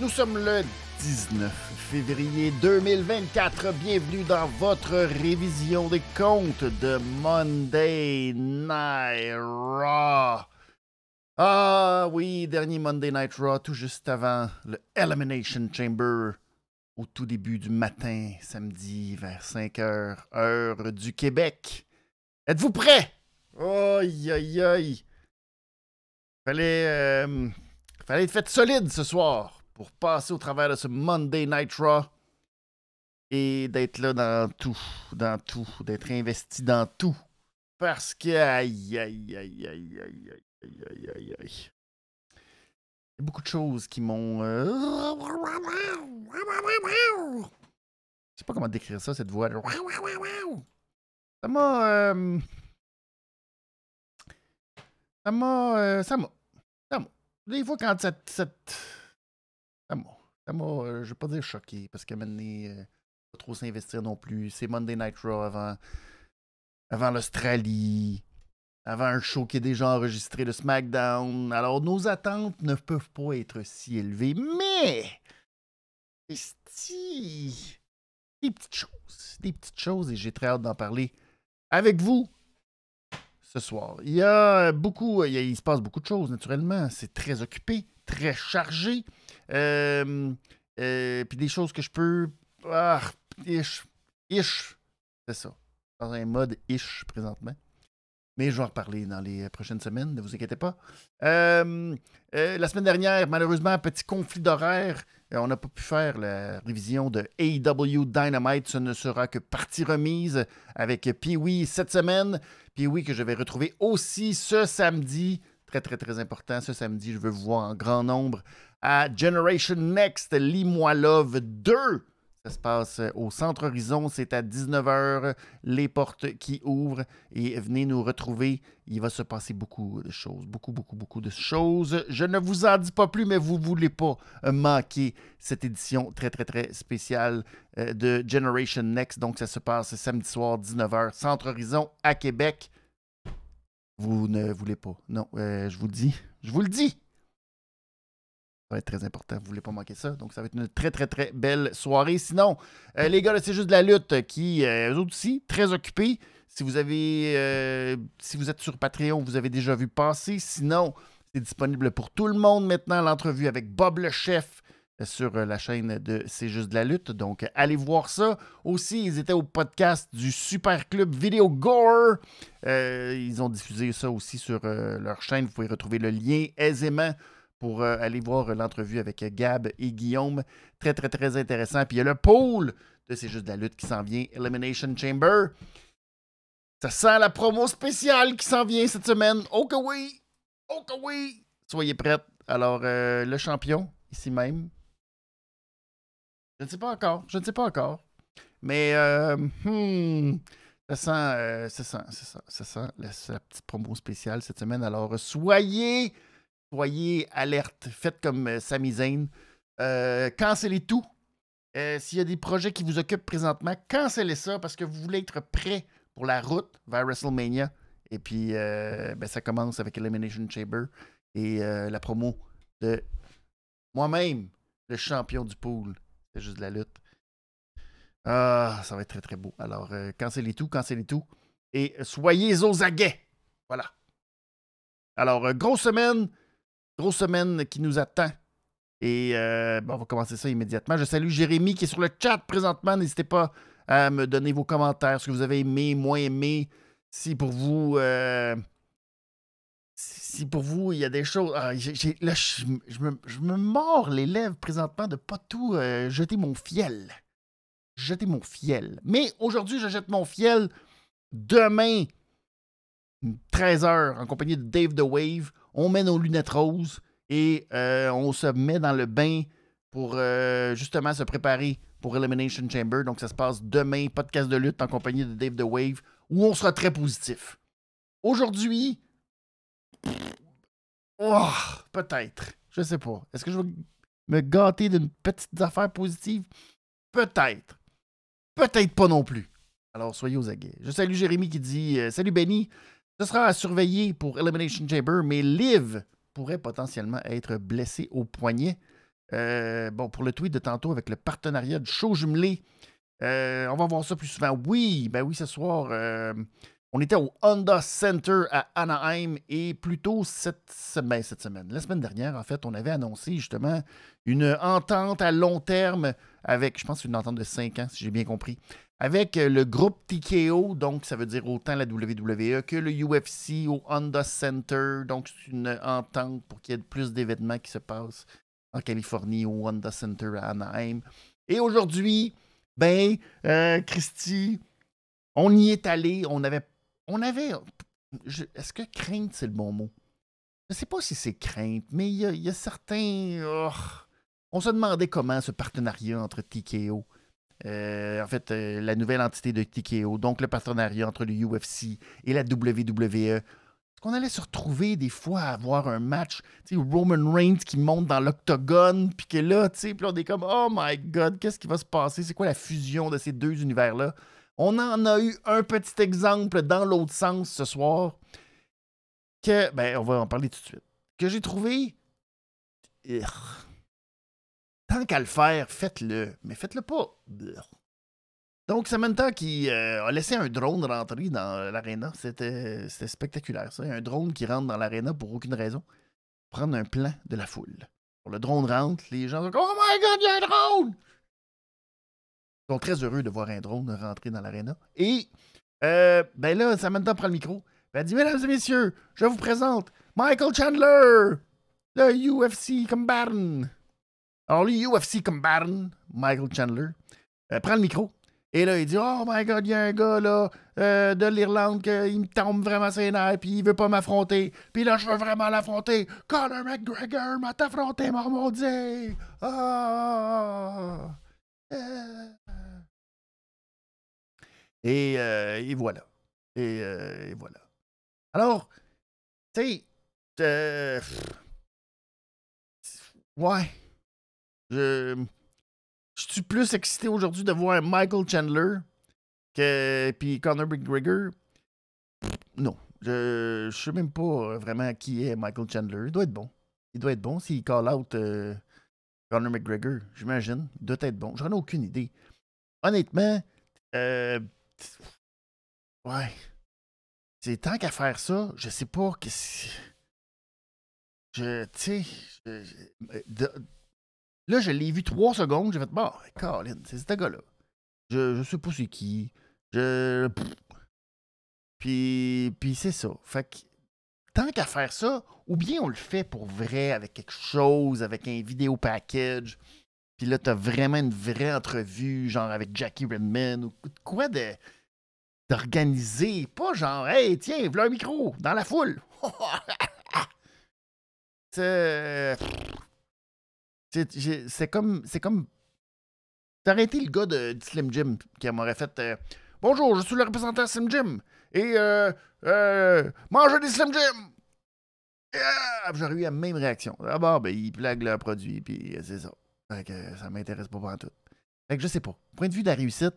Nous sommes le 19 février 2024. Bienvenue dans votre révision des comptes de Monday Night Raw. Ah oui, dernier Monday Night Raw, tout juste avant le Elimination Chamber, au tout début du matin, samedi, vers 5 heures, heure du Québec. Êtes-vous prêts? Aïe, aïe, aïe. Fallait, euh, fallait être fait solide ce soir pour passer au travers de ce Monday Night Raw et d'être là dans tout, dans tout, d'être investi dans tout. Parce que, aïe, aïe, aïe, aïe, aïe, aïe, aïe, aïe, aïe. Il y a beaucoup de choses qui m'ont. Euh... Je sais pas comment décrire ça, cette voix. Ça m'a. Euh... Ça m'a. Euh, ça m'a. Ça m'a. Des fois, quand cette, cette ça m'a, euh, je vais pas dire choqué, parce que maintenant, pas trop s'investir non plus. C'est Monday Night Raw avant, avant l'Australie, avant un show qui est déjà enregistré de SmackDown. Alors, nos attentes ne peuvent pas être si élevées, mais. Des petites choses. Des petites choses, et j'ai très hâte d'en parler avec vous ce soir. Il y a beaucoup, il, il se passe beaucoup de choses, naturellement. C'est très occupé, très chargé. Euh, euh, puis des choses que je peux. Ah, ish. Ish. C'est ça. Dans un mode ish présentement. Mais je vais en reparler dans les prochaines semaines, ne vous inquiétez pas. Euh, la semaine dernière, malheureusement, petit conflit d'horaire. On n'a pas pu faire la révision de AEW Dynamite. Ce ne sera que partie remise avec Pee-Wee cette semaine. Pee-Wee que je vais retrouver aussi ce samedi. Très, très, très important. Ce samedi, je veux vous voir en grand nombre à Generation Next, Lis-moi Love 2. Ça se passe au Centre Horizon, c'est à 19h, les portes qui ouvrent et venez nous retrouver. Il va se passer beaucoup de choses, beaucoup, beaucoup, beaucoup de choses. Je ne vous en dis pas plus, mais vous ne voulez pas manquer cette édition très, très, très spéciale euh, de Generation Next. Donc, ça se passe samedi soir, 19h, Centre Horizon à Québec. Vous ne voulez pas. Non, euh, je vous le dis. Je vous le dis. Ça va être très important. Vous ne voulez pas manquer ça. Donc, ça va être une très, très, très belle soirée. Sinon, euh, les gars, c'est juste de la lutte qui, euh, eux aussi, très occupés. Si vous avez, euh, si vous êtes sur Patreon, vous avez déjà vu passer. Sinon, c'est disponible pour tout le monde maintenant, l'entrevue avec Bob le chef sur la chaîne de C'est juste de la lutte. Donc, allez voir ça. Aussi, ils étaient au podcast du Super Club Video Gore. ils ont diffusé ça aussi sur leur chaîne. Vous pouvez retrouver le lien aisément pour euh, aller voir l'entrevue avec Gab et Guillaume. Très, très, très intéressant. Puis il y a le pôle de C'est juste de la lutte qui s'en vient, Elimination Chamber. Ça sent la promo spéciale qui s'en vient cette semaine. Oh que oui! Oh que oui! Soyez prêts. Alors, euh, le champion, ici même. Je ne sais pas encore. Je ne sais pas encore. Mais, euh, hmm, ça sent, ça sent, ça sent, ça sent la petite promo spéciale cette semaine. Alors, soyez soyez alerte, faites comme euh, Sami Zayn. Euh, tout. Euh, s'il y a des projets qui vous occupent présentement, cancellez ça parce que vous voulez être prêt pour la route vers WrestleMania. Et puis, ben, ça commence avec Elimination Chamber et la promo de moi-même, le champion du pool. C'est juste de la lutte. Ah, ça va être très très beau. Alors, cancellez tout, cancellez tout. Et soyez aux aguets. Voilà. Alors, grosse semaine. Grosse semaine qui nous attend. Et euh, on va commencer ça immédiatement. Je salue Jérémy qui est sur le chat présentement. N'hésitez pas à me donner vos commentaires, ce que vous avez aimé, moins aimé. Si pour vous. Euh, si pour vous, il y a des choses. Ah, je, me, mords les lèvres présentement de pas tout euh, jeter mon fiel. Jeter mon fiel. Mais aujourd'hui, je jette mon fiel. Demain, 13h, en compagnie de Dave the Wave on met nos lunettes roses et euh, on se met dans le bain pour euh, justement se préparer pour Elimination Chamber. Donc, ça se passe demain, podcast de lutte en compagnie de Dave The Wave, où on sera très positif. Aujourd'hui, oh, peut-être. Je sais pas. Est-ce que je vais me gâter d'une petite affaire positive? Peut-être. peut-être pas non plus. Alors, soyez aux aguets. Je salue Jérémy qui dit euh, Salut Benny, ce sera à surveiller pour Elimination Chamber, mais Liv pourrait potentiellement être blessé au poignet. Euh, bon, pour le tweet de tantôt avec le partenariat de show jumelé, euh, on va voir ça plus souvent. Oui, ben oui, ce soir, on était au Honda Center à Anaheim et plutôt cette semaine, cette semaine, la semaine dernière, en fait, on avait annoncé justement une entente à long terme avec, je pense, une entente de 5 ans, si j'ai bien compris, avec le groupe TKO, donc ça veut dire autant la WWE que le UFC au Honda Center. Donc c'est une entente pour qu'il y ait plus d'événements qui se passent en Californie au Honda Center à Anaheim. Et aujourd'hui, ben, euh, Christy, on y est allé, on avait on avait. Est-ce que crainte, c'est le bon mot? Je ne sais pas si c'est crainte, mais il y, a, certains. Oh, on se demandait comment ce partenariat entre TKO, euh, en fait, euh, la nouvelle entité de TKO, donc le partenariat entre le UFC et la WWE, est-ce qu'on allait se retrouver des fois à avoir un match, Roman Reigns qui monte dans l'octogone, puis que là, tu sais, puis on est comme, oh my god, qu'est-ce qui va se passer? C'est quoi la fusion de ces deux univers-là? On en a eu un petit exemple dans l'autre sens ce soir que, ben, on va en parler tout de suite. Que j'ai trouvé. Qu'à le faire, faites-le. Mais faites-le pas. Donc, Samantha qui euh, a laissé un drone rentrer dans l'aréna. C'était spectaculaire, ça. Un drone qui rentre dans l'aréna pour aucune raison. Prendre un plan de la foule. le drone rentre, les gens sont Oh my god, il y a un drone! sont très heureux de voir un drone rentrer dans l'aréna. Et, euh, ben là, Samantha prend le micro. Elle dit Mesdames et messieurs, je vous présente Michael Chandler, le UFC combatant. Alors, le UFC combatant, Michael Chandler, euh, prend le micro. Et là, il dit Oh my god, il y a un gars là, euh, de l'Irlande qui me tombe vraiment ses nerfs, puis il veut pas m'affronter. Puis là, je veux vraiment l'affronter. Conor McGregor m'a affronté, mon maudit. Ah! Euh, et, voilà. Euh, et, voilà. Alors, tu sais, ouais. Je, je suis plus excité aujourd'hui de voir Michael Chandler que puis Conor McGregor. Non, je, je sais même pas vraiment qui est Michael Chandler. Il doit être bon. Il doit être bon s'il call out Conor McGregor, j'imagine. Il doit être bon. J'en ai aucune idée. Honnêtement, euh, ouais. C'est tant qu'à faire ça, je sais pas que Je. Tu sais. Là, je l'ai vu trois secondes, j'ai fait Bon, Colin, c'est ce gars-là. Je, je sais pas c'est qui. Je. Puis, puis c'est ça. Fait que tant qu'à faire ça, ou bien on le fait pour vrai avec quelque chose, avec un vidéo package. Puis là, t'as vraiment une vraie entrevue, genre avec Jackie Redman ou quoi de d'organiser. Pas genre, hey, tiens, voilà un micro dans la foule. c'est. C'est comme. C'est comme. Été le gars de, Slim Jim qui m'aurait fait euh, Bonjour, je suis le représentant Slim Jim. Et euh, euh, mangez des Slim Jim! Yeah! J'aurais eu la même réaction. D'abord, ben, ils plaguent leurs produits, puis c'est ça. Fait que ça m'intéresse pas tout. Fait que je sais pas. Point de vue de la réussite,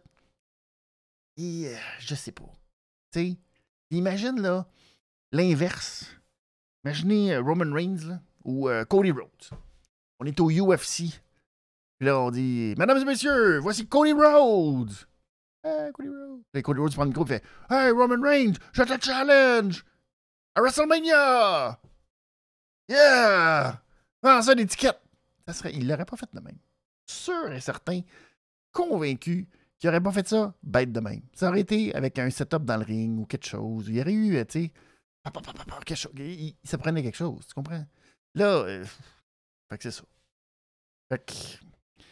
et, euh, je sais pas. Tu sais, imagine là, l'inverse. Imaginez Roman Reigns ou Cody Rhodes. On est au UFC. Puis là, on dit Mesdames et messieurs, voici Cody Rhodes. Hey, Cody Rhodes. Et Cody Rhodes prend le micro et fait Hey, Roman Reigns, je te challenge à WrestleMania. Yeah! Ah, ça, l'étiquette! Ça serait... Il l'aurait pas fait de même. Sûr et certain, convaincu qu'il n'aurait pas fait ça bête de même. Ça aurait été avec un setup dans le ring ou quelque chose. Il y aurait eu, tu sais, quelque chose. Il, se prenait quelque chose, tu comprends? Là, euh, fait que c'est ça. Fait que.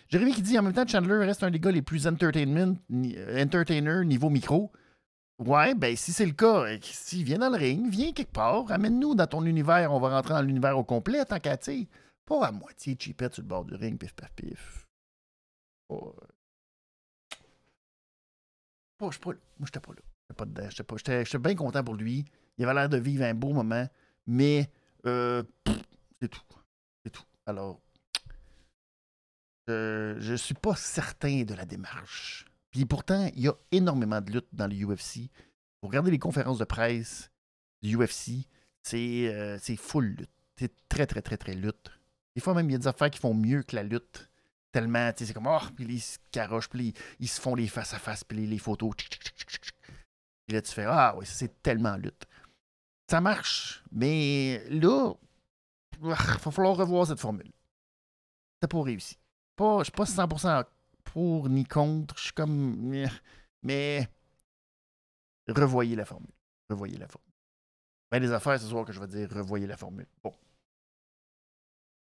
Jérémy qui dit en même temps, Chandler reste un des gars les plus entertainment, entertainer niveau micro. Ouais, ben si c'est le cas, euh, s'il vient dans le ring, viens quelque part, amène-nous dans ton univers, on va rentrer dans l'univers au complet, tant qu'à, tu pas à moitié cheapette sur le bord du ring, pif paf pif. Pas. Pas, je pas là. Moi, j'étais pas là. J'étais pas dedans. J'étais bien content pour lui. Il avait l'air de vivre un beau moment, mais euh. C'est tout. Alors, je, je suis pas certain de la démarche Puis pourtant, il y a énormément de lutte dans le UFC. Vous regardez les conférences de presse du UFC, c'est c'est full lutte. C'est très, très, très, très lutte. Des fois, même, il y a des affaires qui font mieux que la lutte. Tellement, tu sais, c'est comme, oh, puis ils se carochent, puis ils, se font les face-à-face, puis les, photos. Et là, tu fais, ah oui, c'est tellement lutte. Ça marche, mais là, il va falloir revoir cette formule. C'est pas réussi. Pas, je suis pas 100% pour ni contre. Je suis comme. Mais. Revoyez la formule. Revoyez la formule. Ben, les affaires ce soir que je vais dire, revoyez la formule. Bon.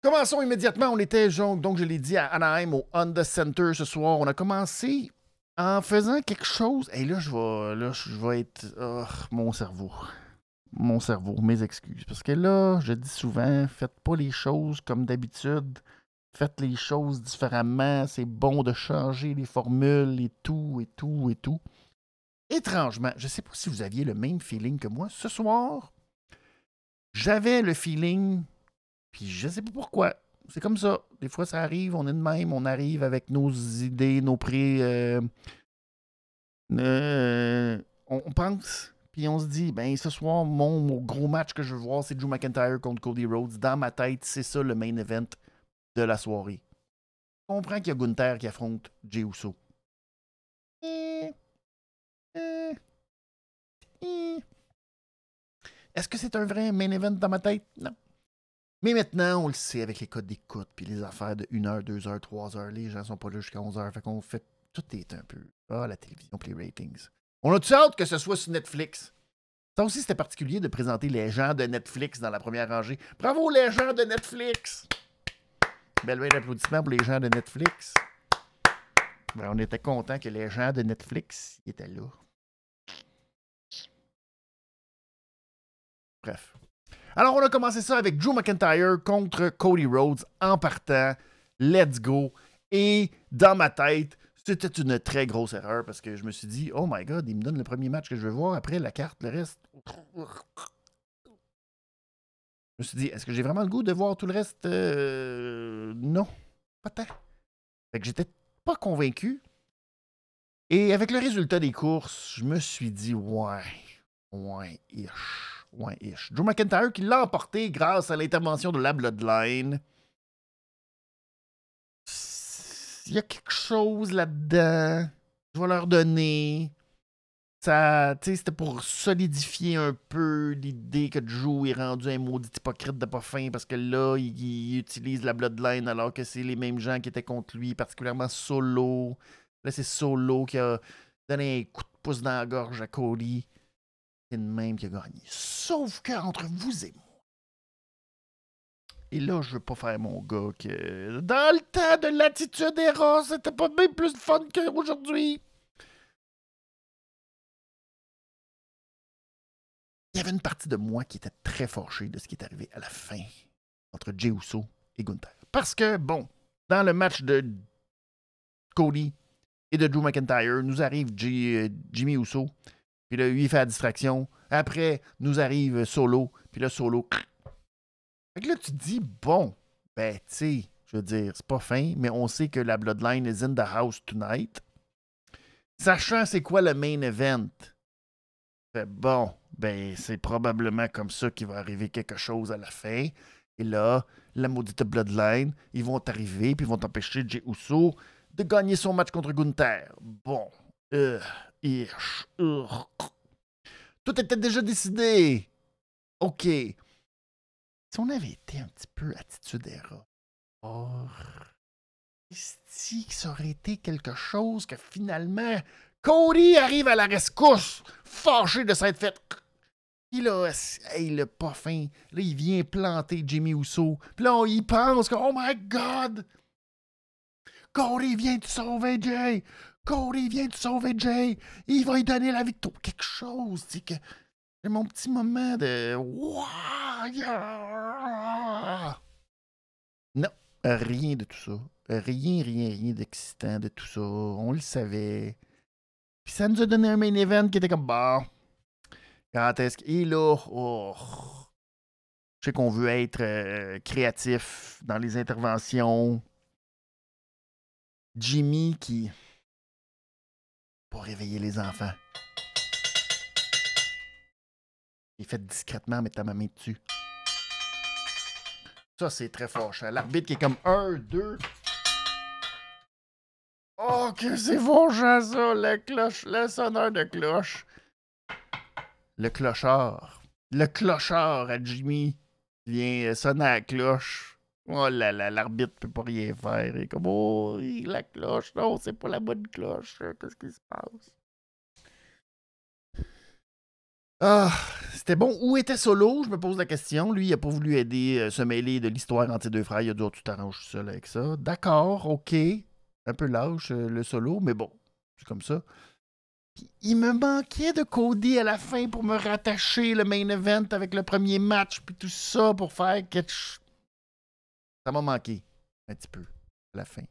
Commençons immédiatement. On était, donc, je l'ai dit, à Anaheim, au Honda Center ce soir. On a commencé en faisant quelque chose. Et là, je vais, là, je vais être. Oh, mon cerveau. Mon cerveau, mes excuses. Parce que là, je dis souvent, faites pas les choses comme d'habitude. Faites les choses différemment. C'est bon de changer les formules et tout, et tout, et tout. Étrangement, je ne sais pas si vous aviez le même feeling que moi. Ce soir, j'avais le feeling puis je sais pas pourquoi. C'est comme ça. Des fois, ça arrive, on est de même, on arrive avec nos idées, nos prix. Euh, euh, on, pense, puis on se dit, ben ce soir, mon, gros match que je veux voir, c'est Drew McIntyre contre Cody Rhodes. Dans ma tête, c'est ça le main event de la soirée. On comprend qu'il y a Gunther qui affronte Jey Uso. Est-ce que c'est un vrai main event dans ma tête? Non. Mais maintenant, on le sait avec les codes d'écoute, puis les affaires de 1 heure, 2 heures, 3 heures, les gens sont pas là jusqu'à 11 heures. Fait qu'on fait. Tout est un peu. Ah, la télévision, puis les ratings. On a-tu hâte que ce soit sur Netflix? Ça aussi, c'était particulier de présenter les gens de Netflix dans la première rangée. Bravo, les gens de Netflix! Belle veille d'applaudissements pour les gens de Netflix. Ben, on était content que les gens de Netflix étaient là. Bref. Alors, on a commencé ça avec Drew McIntyre contre Cody Rhodes en partant. Let's go. Et dans ma tête, c'était une très grosse erreur parce que je me suis dit, oh my god, il me donne le premier match que je veux voir. Après, la carte, le reste. Je me suis dit, est-ce que j'ai vraiment le goût de voir tout le reste? Euh, non, pas tant. Fait que j'étais pas convaincu. Et avec le résultat des courses, je me suis dit, ouais, ouais, ish. Ouais, ish. Drew McIntyre qui l'a emporté grâce à l'intervention de la Bloodline. Y a quelque chose là-dedans. Je vais leur donner. Ça, c'était pour solidifier un peu l'idée que Drew est rendu un maudit hypocrite de pas fin parce que là, il, utilise la Bloodline alors que c'est les mêmes gens qui étaient contre lui, particulièrement Solo. Là, c'est Solo qui a donné un coup de pouce dans la gorge à Cody même qui a gagné. Sauf qu'entre vous et moi, et là, je veux pas faire mon gars que dans le temps de l'attitude Eros, c'était pas bien plus fun qu'aujourd'hui. Il y avait une partie de moi qui était très forchée de ce qui est arrivé à la fin entre Jey Uso et Gunther. Parce que, bon, dans le match de Cody et de Drew McIntyre, nous arrive euh, Jimmy Uso puis là, lui, il fait la distraction. Après, nous arrive Solo. Puis là, Solo. Fait que là, tu dis, bon, ben, tu sais, je veux dire, c'est pas fin, mais on sait que la Bloodline is in the house tonight. Sachant c'est quoi le main event. Fait, bon, ben, c'est probablement comme ça qu'il va arriver quelque chose à la fin. Et là, la maudite Bloodline, ils vont arriver, puis ils vont empêcher Jey Uso de gagner son match contre Gunther. Bon, euh, tout était déjà décidé. OK. Si on avait été un petit peu attitude erreur, est-ce que ça aurait été quelque chose que finalement Cody arrive à la rescousse, fâché de s'être fait. Il a, il a pas faim. Là, il vient planter Jimmy Uso. Puis là, on pense que, oh my God! Cody vient de sauver Jay! Cody vient de sauver Jay. Il va lui donner la victoire. Quelque chose. C'est que. C'est mon petit moment de. Non, rien de tout ça. Rien, rien, rien d'excitant de tout ça. On le savait. Puis ça nous a donné un main event qui était comme bon. Quand est-ce qu'il là, oh. je sais qu'on veut être euh, créatif dans les interventions. Jimmy qui pour réveiller les enfants. Il fait discrètement, mettre ta main dessus. Ça, c'est très fort. L'arbitre qui est comme 1, 2. Oh, que c'est fâchant, ça, le cloche, le sonneur de cloche. Le clochard. Le clochard à Jimmy vient sonner à la cloche. Oh là là, l'arbitre peut pas rien faire. Il est comme, oh, la cloche, non, c'est pas la bonne cloche. Qu'est-ce qui se passe? Ah, c'était bon. Où était Solo? Je me pose la question. Lui, il a pas voulu aider, euh, se mêler de l'histoire entre ses deux frères. Il a dit, oh, tu t'arranges seul avec ça. D'accord, ok. Un peu lâche, euh, le solo, mais bon, c'est comme ça. il me manquait de Cody à la fin pour me rattacher le main event avec le premier match, puis tout ça pour faire quelque Ça m'a manqué un petit peu à la fin.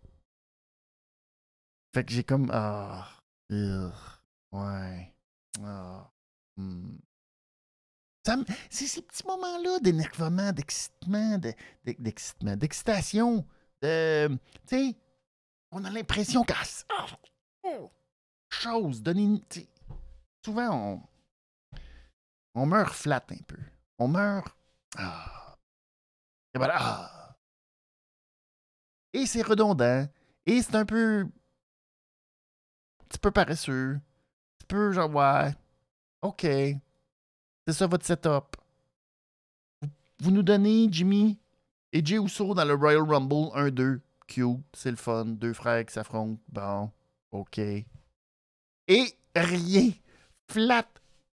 Fait que j'ai comme. Ah. ouais. Ah. Hmm. C'est ces petits moments-là d'énervement, d'excitement, d'excitement, d'excitation, de. Tu sais, on a l'impression qu'à. Oh, chose, donner. Souvent, on. On meurt flat un peu. On meurt. Ah. Et voilà. Ah. Et c'est redondant. Et c'est un peu. Un petit peu paresseux. Un petit peu genre, ouais. OK. C'est ça votre setup. Vous nous donnez Jimmy et Jay Uso dans le Royal Rumble 1-2. Cute, c'est le fun. Deux frères qui s'affrontent. Bon, OK. Et rien. Flat.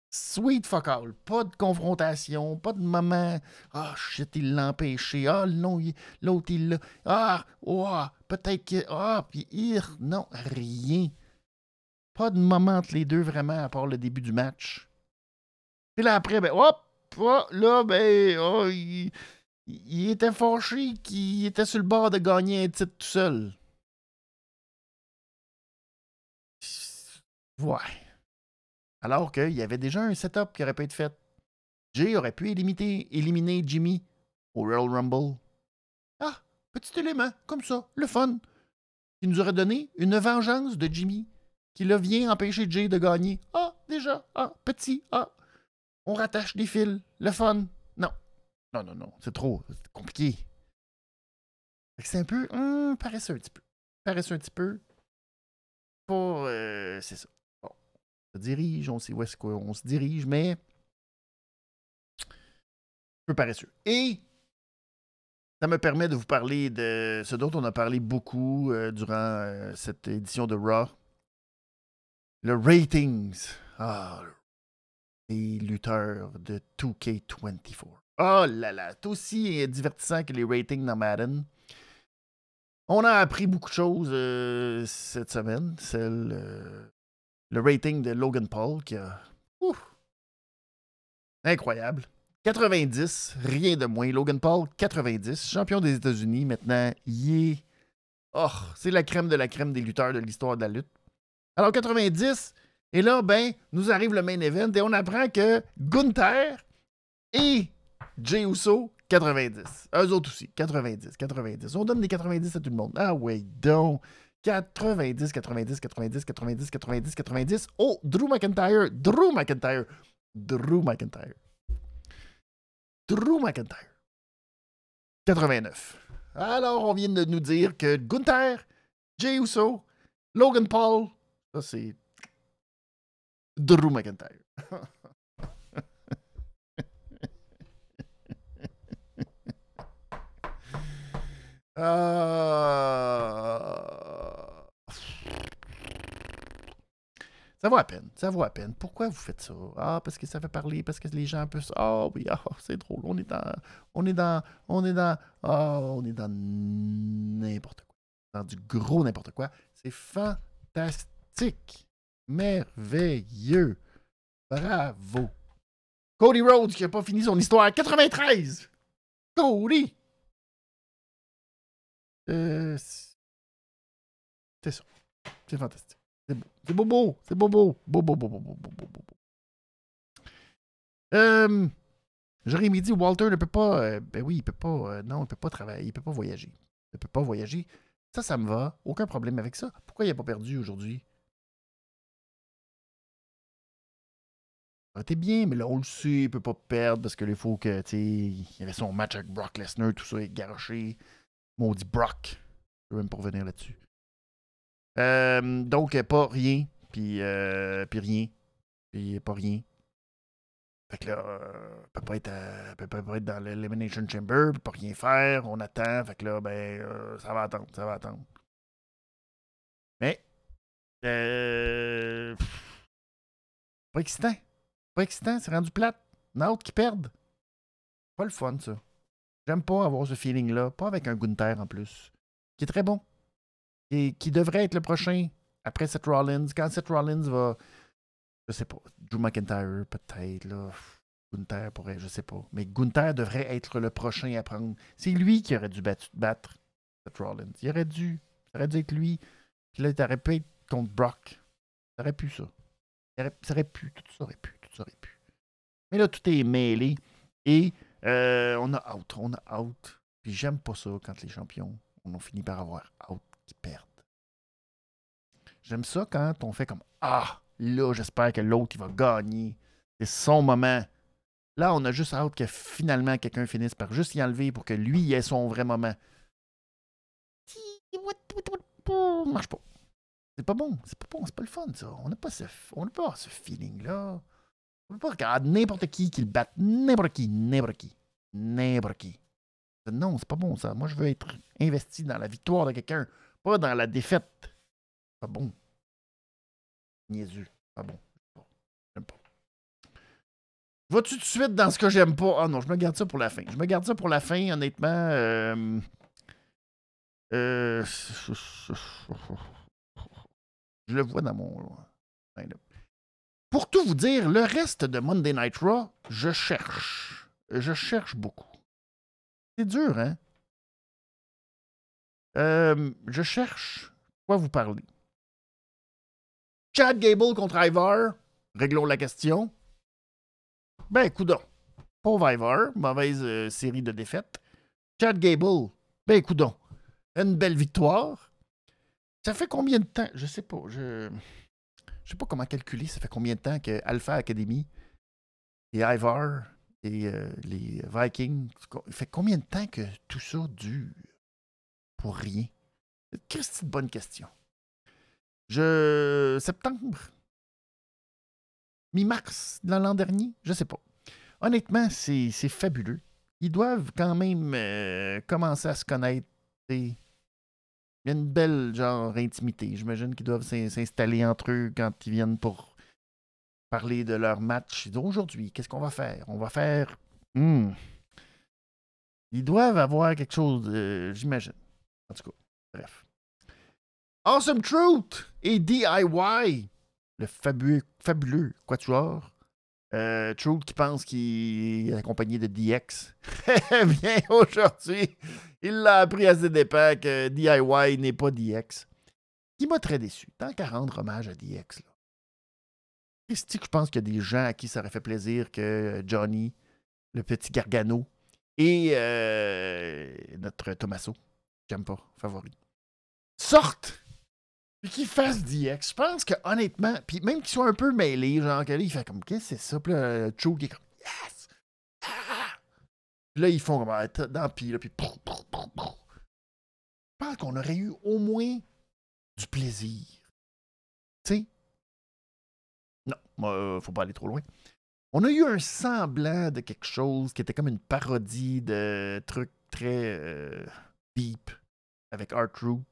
Sweet fuck all. Pas de confrontation, pas de moment. Ah, shit, il l'a empêché. Ah, non, l'autre, il l'a. Ah, oh, peut-être que. Ah, puis, non, rien. Pas de moment entre les deux vraiment, à part le début du match. Puis là, après, ben, hop, là, ben, oh, il, était fâché qu'il était sur le bord de gagner un titre tout seul. Ouais. Alors qu'il y avait déjà un setup qui aurait pu être fait. Jay aurait pu éliminer, éliminer Jimmy au Royal Rumble. Ah, petit élément, comme ça, le fun. Il nous aurait donné une vengeance de Jimmy qui le vient empêcher Jay de gagner. Ah, déjà, ah, petit, ah. On rattache des fils, le fun. Non, non, non, non, c'est trop, compliqué. C'est un peu hum, paresseux un petit peu. Paresseux un petit peu. Pas. Euh, c'est ça. On se dirige, on sait où est-ce qu'on se dirige, mais. Un peu paresseux. Et ça me permet de vous parler de ce dont on a parlé beaucoup euh, durant euh, cette édition de Raw. Le ratings. Ah, les lutteurs de 2K24. Oh là là, c'est aussi divertissant que les ratings dans Madden. On a appris beaucoup de choses euh, cette semaine. C'est le, rating de Logan Paul qui a. incroyable. 90, rien de moins. Logan Paul, 90, champion des États-Unis. Maintenant, il. Oh, c'est la crème de la crème des lutteurs de l'histoire de la lutte. Alors, 90, et là, ben, nous arrive le main event et on apprend que Gunther et Jey Uso, 90. Eux autres aussi, 90, 90. On donne des 90 à tout le monde. Ah ouais, donc. 90, 90, 90, 90, 90, 90. Oh, Drew McIntyre, Drew McIntyre, Drew McIntyre. Drew McIntyre. 89. Alors, on vient de nous dire que Gunther, Jey Uso, Logan Paul, ça c'est Drew McIntyre. Ah. Ça vaut à peine. Ça vaut à peine. Pourquoi vous faites ça? Ah, parce que ça fait parler, parce que les gens peuvent. Ah oui, ah, c'est drôle. On est dans. On est dans. On est dans. Ah, on est dans n'importe quoi. Dans du gros n'importe quoi. C'est fantastique. Merveilleux. Bravo. Cody Rhodes qui n'a pas fini son histoire. 93. Cody. Euh, c'est ça. C'est fantastique. C'est beau. C'est beau. C'est beau, beau. Beau, beau, beau, beau, beau, beau, beau, beau. Euh, Jérémy dit Walter ne peut pas. Euh, ben oui, il peut pas. Non, il peut pas travailler. Il peut pas voyager. Il peut pas voyager. Ça, ça me va. Aucun problème avec ça. Pourquoi il n'a pas perdu aujourd'hui? Aurait été bien, mais là, on le sait, il peut pas perdre parce que il faut que, tu il y avait son match avec Brock Lesnar, tout ça est garoché. Maudit Brock. Je veux même pas revenir là-dessus. Euh, donc, pas rien, puis, euh, puis rien, puis pas rien. Fait que là, euh, peut pas être, peut pas être dans l'Elimination Chamber, peut pas rien faire, on attend, fait que là, ben, euh, ça va attendre, ça va attendre. Mais, euh, pas excitant. Pas excitant, c'est rendu plate. Naut qui perdent. Pas le fun, ça. J'aime pas avoir ce feeling-là. Pas avec un Gunther en plus. Qui est très bon. Et qui devrait être le prochain après Seth Rollins. Quand Seth Rollins va. Je sais pas. Drew McIntyre, peut-être, là. Gunther pourrait, je sais pas. Mais Gunther devrait être le prochain à prendre. C'est lui qui aurait dû battre, battre Seth Rollins. Il aurait dû. Ça aurait dû être lui. Puis là, il aurait pu être contre Brock. Ça aurait pu, ça. Ça aurait, ça aurait pu. Tout ça aurait pu. Tout aurait pu. Mais là, tout est mêlé. Et euh, on a out. On a out. Puis j'aime pas ça quand les champions, on a fini par avoir out qui perdent. J'aime ça quand on fait comme Ah, là, j'espère que l'autre, il va gagner. C'est son moment. Là, on a juste hâte que finalement quelqu'un finisse par juste y enlever pour que lui ait son vrai moment. Marche pas. C'est pas bon. C'est pas bon. C'est pas le fun, ça. On n'a pas on pas ce feeling-là. On peut pas regarder n'importe qui qui le batte. N'importe qui. N'importe qui. N'importe qui. Non, c'est pas bon, ça. Moi, je veux être investi dans la victoire de quelqu'un, pas dans la défaite. Pas bon. Niaiseux. Pas bon. J'aime pas. Vas-tu tout de suite dans ce que j'aime pas? Ah non, je me garde ça pour la fin. Je me garde ça pour la fin, honnêtement. Euh, euh, Je le vois dans mon. Pour tout vous dire, le reste de Monday Night Raw, je cherche. Je cherche beaucoup. C'est dur, hein? Euh, je cherche quoi vous parler. Chad Gable contre Ivar. Réglons la question. Ben, coudon. Pauvre Ivar, mauvaise euh, série de défaites. Chad Gable, ben, coudon. Une belle victoire. Ça fait combien de temps? Je sais pas. Je pas comment calculer. Ça fait combien de temps que Alpha Academy et Ivar et euh, les Vikings. Ça fait combien de temps que tout ça dure pour rien? C'est une bonne question. Je. Septembre? Mi-mars de l'an dernier? Je sais pas. Honnêtement, c'est fabuleux. Ils doivent quand même euh, commencer à se connaître. Il y a une belle genre intimité. J'imagine qu'ils doivent s'in- s'installer entre eux quand ils viennent pour parler de leur match. Aujourd'hui, qu'est-ce qu'on va faire? On va faire. Hmm. Ils doivent avoir quelque chose, euh, j'imagine. En tout cas, bref. Awesome Truth et DIY, le fabuleux, fabuleux quatuor. Euh, Truth qui pense qu'il est accompagné de DX. Eh bien, aujourd'hui, il l'a appris à ses dépens que DIY n'est pas DX. Qui m'a très déçu. Tant qu'à rendre hommage à DX, là. Christy, que je pense qu'il y a des gens à qui ça aurait fait plaisir que Johnny, le petit Gargano, et euh, notre Tommaso, j'aime pas, favori, sortent puis qu'ils fassent DX. Je pense que honnêtement, puis même qu'ils soient un peu mêlés, genre que là, il fait comme qu'est-ce que c'est ça? Puis là, Joe qui est comme Yes! Ah! Là, ils font comme ah, dans pis là, puis prou, prou, prou. Je pense qu'on aurait eu au moins du plaisir. Tu sais? Non, euh, faut pas aller trop loin. On a eu un semblant de quelque chose qui était comme une parodie de trucs très euh, deep avec Art Root.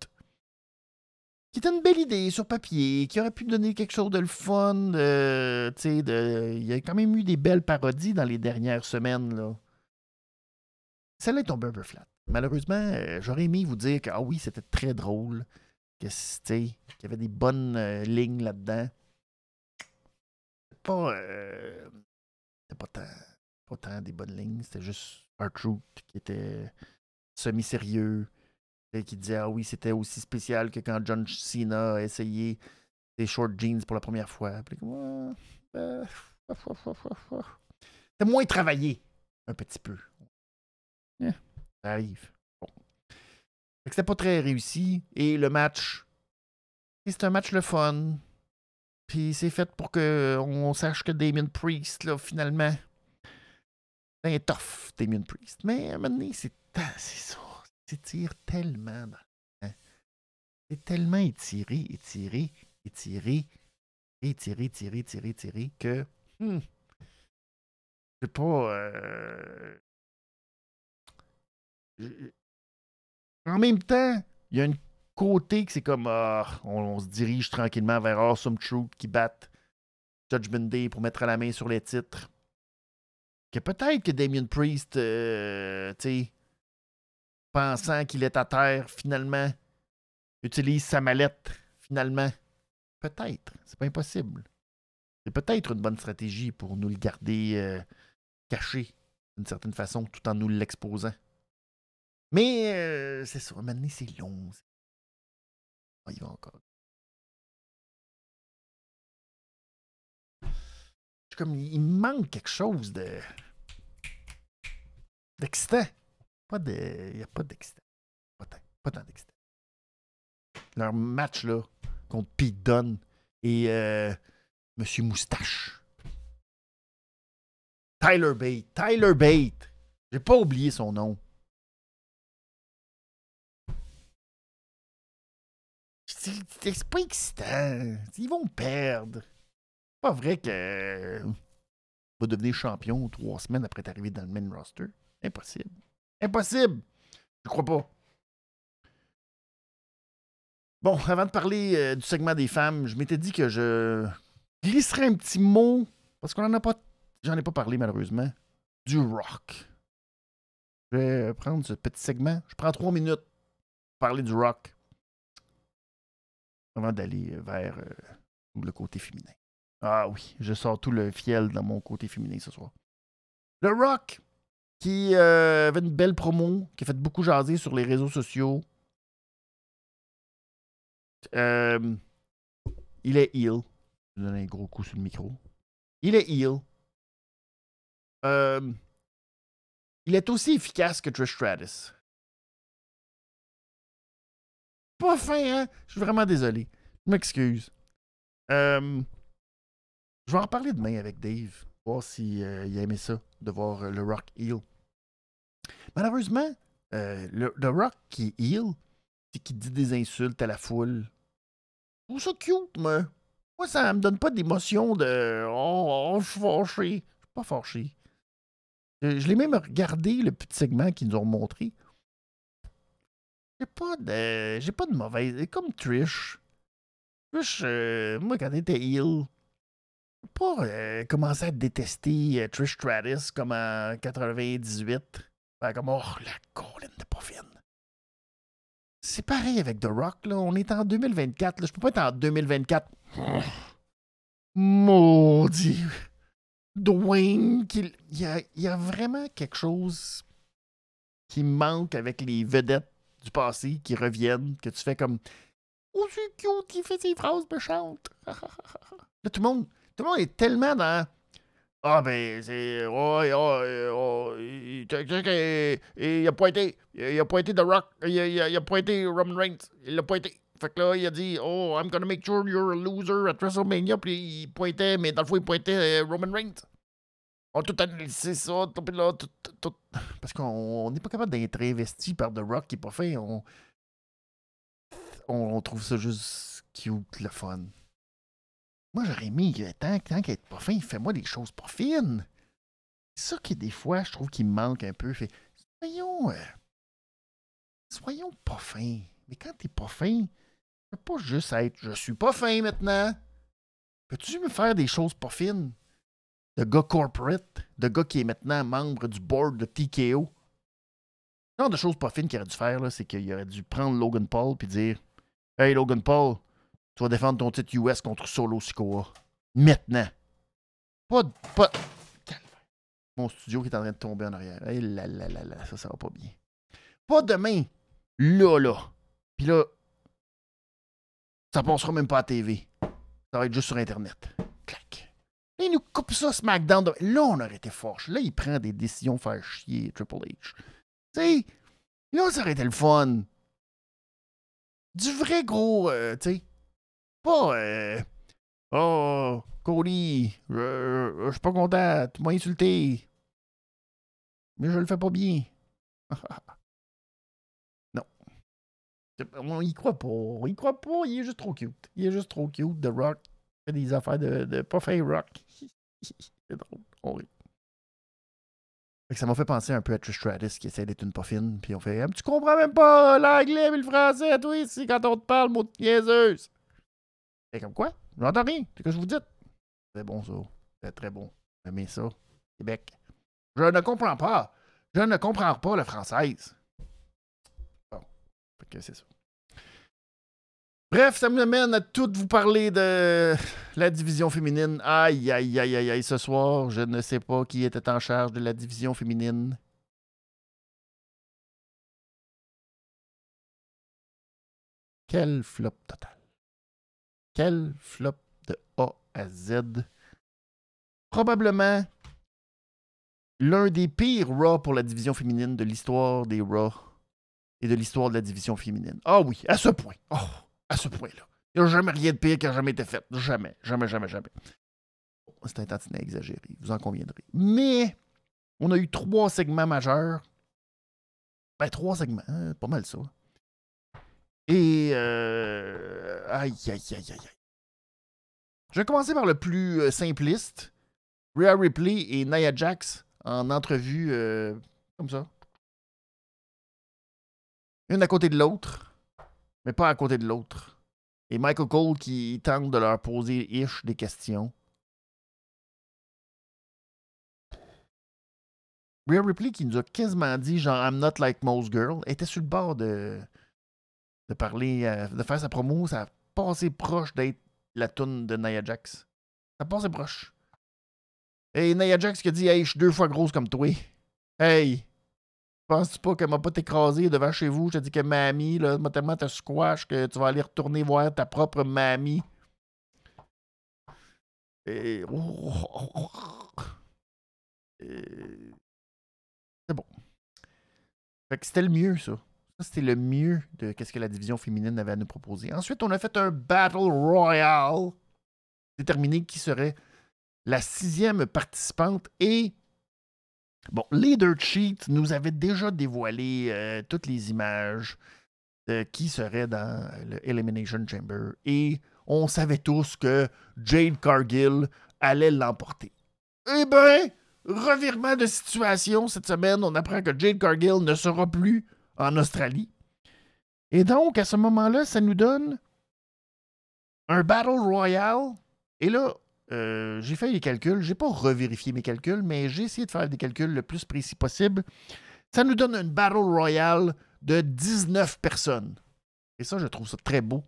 Qui était une belle idée sur papier, qui aurait pu donner quelque chose de le fun. euh, de... Il y a quand même eu des belles parodies dans les dernières semaines. Là. Celle-là est tombée un flat. Malheureusement, euh, j'aurais aimé vous dire que ah oui, c'était très drôle, qu'il y avait des bonnes euh, lignes là-dedans. Pas, c'était pas tant, pas tant des bonnes lignes, c'était juste Art Root qui était semi-sérieux, et qui disait ah oui, c'était aussi spécial que quand John Cena a essayé des short jeans pour la première fois. Puis comme, Ouais, euh, C'était moins travaillé, un petit peu. Ça arrive. Bon. Que C'était pas très réussi. Et le match, c'est un match le fun. Puis c'est fait pour qu'on sache que Damien Priest, là, finalement, c'est tough, Damien Priest. Mais à un moment donné, c'est ça. S'étire tellement. C'est tellement étiré, étiré, étiré, étiré, étiré, étiré, étiré que. Hmm, sais pas. Euh, en même temps, il y a un côté que c'est comme. Ah, on, se dirige tranquillement vers Awesome Truth qui battent Judgment Day pour mettre la main sur les titres. Que peut-être que Damien Priest, euh, tu sais, pensant qu'il est à terre, finalement, utilise sa mallette, finalement. Peut-être. C'est pas impossible. C'est peut-être une bonne stratégie pour nous le garder euh, caché d'une certaine façon, tout en nous l'exposant. Mais euh, c'est ça, maintenant c'est long. Ah, il va encore. Comme il manque quelque chose de. d'excitant. Pas. Il n'y a pas d'excitant. Pas tant, pas tant d'excitant. Leur match là contre Pete Dunne et euh, Monsieur Moustache. Tyler Bate. Tyler Bate. J'ai pas oublié son nom. C'est pas excitant. Ils vont perdre. C'est pas vrai que va devenir champion trois semaines après t'arriver dans le main roster. Impossible. Impossible. Je crois pas. Bon, avant de parler euh, du segment des femmes, je m'étais dit que je glisserais un petit mot, parce qu'on en a pas. J'en ai pas parlé malheureusement. Du rock. Je vais prendre ce petit segment. Je prends trois minutes pour parler du rock avant d'aller vers euh, le côté féminin. Ah oui, je sors tout le fiel dans mon côté féminin ce soir. Le Rock, qui euh, avait une belle promo, qui a fait beaucoup jaser sur les réseaux sociaux. Euh, il est heal. Je donne un gros coup sur le micro. Il est heal. il est aussi efficace que Trish Stratus. pas fin, hein? Je suis vraiment désolé. Je m'excuse. Euh, je vais en parler demain avec Dave. Voir s'il euh, aimé ça, de voir euh, le Rock heal. Malheureusement, le, Rock qui heal, qui dit des insultes à la foule. Je ça cute, moi. Moi, ça me donne pas d'émotion de Oh, oh je suis fâché. Je suis pas fâché. Je, l'ai même regardé, le petit segment qu'ils nous ont montré. J'ai pas de. J'ai pas de mauvaise. Comme Trish. Trish, euh, moi, quand elle était heal, pas euh, commencé à détester euh, Trish Stratus comme en 98. Comme, oh, la colline de pas C'est pareil avec The Rock, là. On est en 2024, là. Je peux pas être en 2024. Maudit. Dwayne, il y a, y a vraiment quelque chose qui manque avec les vedettes du passé qui reviennent, que tu fais comme Oh, c'est cute, il fait ses phrases méchantes. Là, tout le monde, tout le monde est tellement dans. Ah, ben, c'est. Oh, oh, il, il, a pointé. Il a pointé The Rock. Il a, il a pointé Roman Reigns. Il l'a pointé. Fait que là, il a dit Oh, I'm gonna make sure you're a loser at WrestleMania. Puis il pointait, mais dans le fond, il pointait euh, Roman Reigns. On tout analysé ça, tout, là, tout, tout, parce qu'on n'est pas capable d'être investi par The Rock qui est pas fait. On, on, trouve ça juste cute, le fun. Moi, j'aurais mis, tant, tant qu'il est pas fin, fais-moi des choses pas fines. C'est ça qui, des fois, je trouve qu'il me manque un peu. Fait, soyons, euh, soyons pas fins. Mais quand t'es pas fin, peux pas juste être je suis pas fin maintenant. Peux-tu me faire des choses pas fines? de gars corporate, de gars qui est maintenant membre du board de TKO. Le genre de choses pas fines qu'il aurait dû faire, c'est qu'il aurait dû prendre Logan Paul et dire Hey Logan Paul, tu vas défendre ton titre US contre Solo Sikoa. Maintenant. Pas. pas... Mon studio qui est en train de tomber en arrière. Hey, là, là, là, là, ça, ça va pas bien. Pas demain. Là, là. Puis là, ça passera même pas à TV. Ça va être juste sur Internet. Clac il nous coupe ça, SmackDown. Là, on aurait été fort. Là, il prend des décisions faire chier Triple H. Tu sais, là, ça aurait été le fun. Du vrai gros, euh, tu sais. Pas, euh, Oh, Cody, je, suis pas content, tu m'as insulté. Mais je le fais pas bien. non. On y croit pas. Y croit pas. Il est juste trop cute. Il est juste trop cute. The Rock fait des affaires de, de pas rock. C'est drôle. On rit. Ça m'a fait penser un peu à Trish Stratus qui essaie d'être une poffine. Puis on fait Tu comprends même pas l'anglais mais le français, toi, ici, quand on te parle, mot de niaiseuse. C'est comme quoi? J'entends rien. C'est ce que je vous dis. C'est bon, ça. C'est très bon. J'aime ça. Québec. Je ne comprends pas. Je ne comprends pas le française. Bon. Fait que c'est ça. Bref, ça m'amène à tout vous parler de la division féminine. Aïe, aïe, aïe, aïe, aïe, ce soir, je ne sais pas qui était en charge de la division féminine. Quel flop total. Quel flop de A à Z? Probablement l'un des pires Raw pour la division féminine de l'histoire des Raw et de l'histoire de la division féminine. Ah oui, à ce point. Oh, à ce point-là. Il n'y a jamais rien de pire qui a jamais été fait. Jamais, jamais, jamais, jamais. C'est un tantinet exagéré, vous en conviendrez. Mais on a eu trois segments majeurs. Ben, trois segments, hein, pas mal ça. Et. Euh, aïe, aïe, aïe, aïe. Je vais commencer par le plus euh, simpliste. Rhea Ripley et Nia Jax en entrevue euh, comme ça. Une à côté de l'autre, mais pas à côté de l'autre. Et Michael Cole qui tente de leur poser ish des questions. Rhea Ripley qui nous a quasiment dit genre I'm not like most girls était sur le bord de, de parler, euh, de faire sa promo. Ça a passé proche d'être la toune de Nia Jax. Ça a passé proche. Et Nia Jax qui a dit Hey, je suis deux fois grosse comme toi. Hey, penses-tu pas qu'elle m'a pas écrasé devant chez vous? Je te dis que mamie, là, m'a tellement te squash que tu vas aller retourner voir ta propre mamie. Et. C'est bon. Fait que c'était le mieux, ça. C'était le mieux de ce que la division féminine avait à nous proposer. Ensuite, on a fait un Battle Royale déterminé qui serait la sixième participante et bon, Leader Cheat nous avait déjà dévoilé euh, toutes les images de qui serait dans le Chamber et on savait tous que Jade Cargill allait l'emporter. Eh bien, revirement de situation cette semaine, on apprend que Jade Cargill ne sera plus en Australie. Et donc, à ce moment-là, ça nous donne un Battle Royale. Et là, euh, j'ai fait les calculs. J'ai pas revérifié mes calculs, mais j'ai essayé de faire des calculs le plus précis possible. Ça nous donne une Battle Royale de 19 personnes. Et ça, je trouve ça très beau.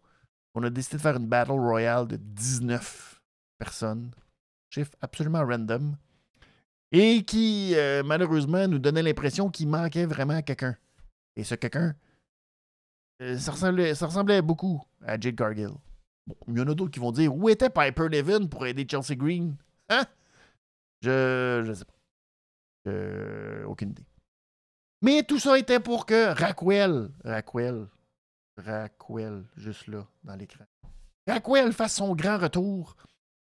On a décidé de faire une Battle Royale de 19 personnes. Chiffre absolument random. Et qui, euh, malheureusement, nous donnait l'impression qu'il manquait vraiment quelqu'un. Et ce quelqu'un, euh, ça, ressemblait, beaucoup à Jade Cargill. Bon, il y en a d'autres qui vont dire où était Piper Nevin pour aider Chelsea Green? Hein? Je je sais pas. aucune idée. Mais tout ça était pour que Raquel, Raquel, Raquel, juste là, dans l'écran. Raquel fasse son grand retour.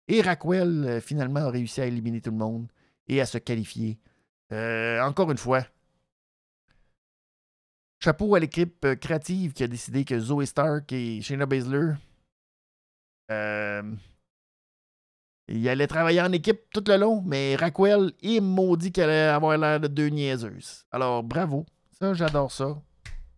Et Raquel, euh, finalement, a réussi à éliminer tout le monde et à se qualifier. Euh, encore une fois. Chapeau à l'équipe euh, créative qui a décidé que Zoe Stark et Shayna Baszler euh, il allait travailler en équipe tout le long, mais Raquel, il maudit qu'elle allait avoir l'air de deux niaiseuses. Alors, bravo. Ça, j'adore ça.